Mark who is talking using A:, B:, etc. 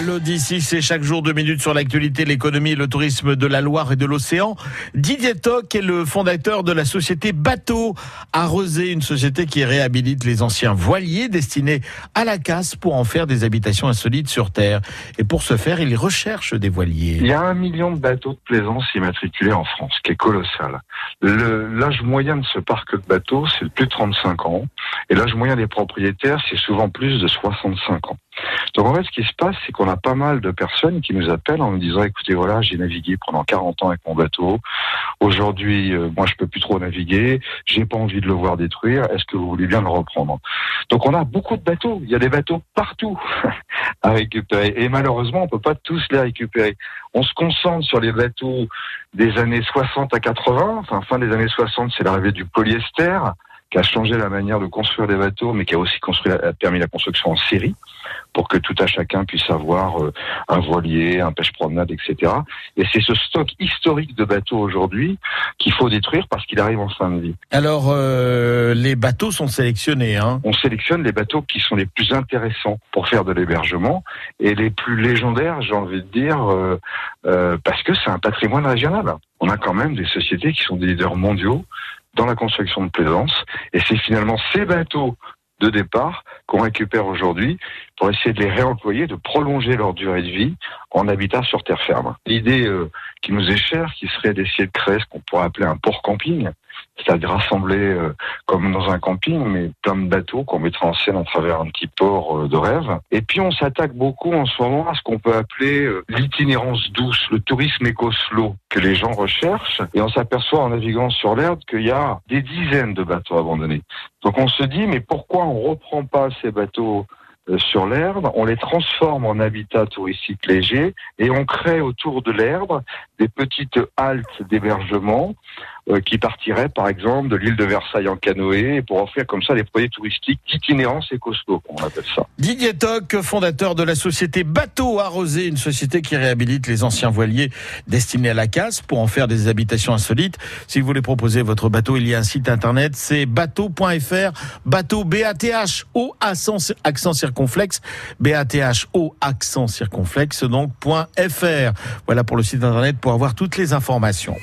A: L'Odyssée, c'est chaque jour deux minutes sur l'actualité, l'économie le tourisme de la Loire et de l'océan. Didier Toc est le fondateur de la société Bateau à Rosé, une société qui réhabilite les anciens voiliers destinés à la casse pour en faire des habitations insolites sur Terre. Et pour ce faire, il recherche des voiliers.
B: Il y a un million de bateaux de plaisance immatriculés en France, qui est colossal. L'âge moyen de ce parc de bateaux, c'est plus de 35 ans. Et l'âge moyen des propriétaires, c'est souvent plus de 65 ans. Donc en fait, ce qui se passe, c'est qu'on a pas mal de personnes qui nous appellent en nous disant, écoutez, voilà, j'ai navigué pendant 40 ans avec mon bateau. Aujourd'hui, euh, moi, je peux plus trop naviguer. J'ai pas envie de le voir détruire. Est-ce que vous voulez bien le reprendre? Donc on a beaucoup de bateaux. Il y a des bateaux partout à récupérer. Et malheureusement, on peut pas tous les récupérer. On se concentre sur les bateaux des années 60 à 80. Enfin, fin des années 60, c'est l'arrivée du polyester qui a changé la manière de construire des bateaux, mais qui a aussi construit, a permis la construction en série pour que tout à chacun puisse avoir euh, un voilier, un pêche-promenade, etc. Et c'est ce stock historique de bateaux aujourd'hui qu'il faut détruire parce qu'il arrive en fin de vie.
A: Alors, euh, les bateaux sont sélectionnés. Hein
B: On sélectionne les bateaux qui sont les plus intéressants pour faire de l'hébergement et les plus légendaires, j'ai envie de dire, euh, euh, parce que c'est un patrimoine régional. On a quand même des sociétés qui sont des leaders mondiaux dans la construction de plaisance. Et c'est finalement ces bateaux de départ qu'on récupère aujourd'hui pour essayer de les réemployer, de prolonger leur durée de vie en habitat sur terre ferme. L'idée euh, qui nous est chère, qui serait d'essayer de créer ce qu'on pourrait appeler un port camping, c'est-à-dire euh, comme dans un camping, mais plein de bateaux qu'on mettra en scène à travers un petit port euh, de rêve. Et puis on s'attaque beaucoup en ce moment à ce qu'on peut appeler l'itinérance douce, le tourisme éco-slow que les gens recherchent. Et on s'aperçoit en naviguant sur l'herbe qu'il y a des dizaines de bateaux abandonnés. Donc on se dit, mais pourquoi on reprend pas ces bateaux euh, sur l'herbe, on les transforme en habitat touristique léger et on crée autour de l'herbe des petites haltes d'hébergement euh, qui partiraient par exemple de l'île de Versailles en canoë pour offrir comme ça des projets touristiques d'itinérance et costaud, on appelle ça.
A: Didier Toc, fondateur de la société Bateau Arrosé, une société qui réhabilite les anciens voiliers destinés à la casse pour en faire des habitations insolites. Si vous voulez proposer votre bateau, il y a un site internet, c'est bateau.fr, bateau B-A-T-H-O accent circonflexe, B-A-T-H-O accent circonflexe, donc .fr. Voilà pour le site internet pour avoir toutes les informations.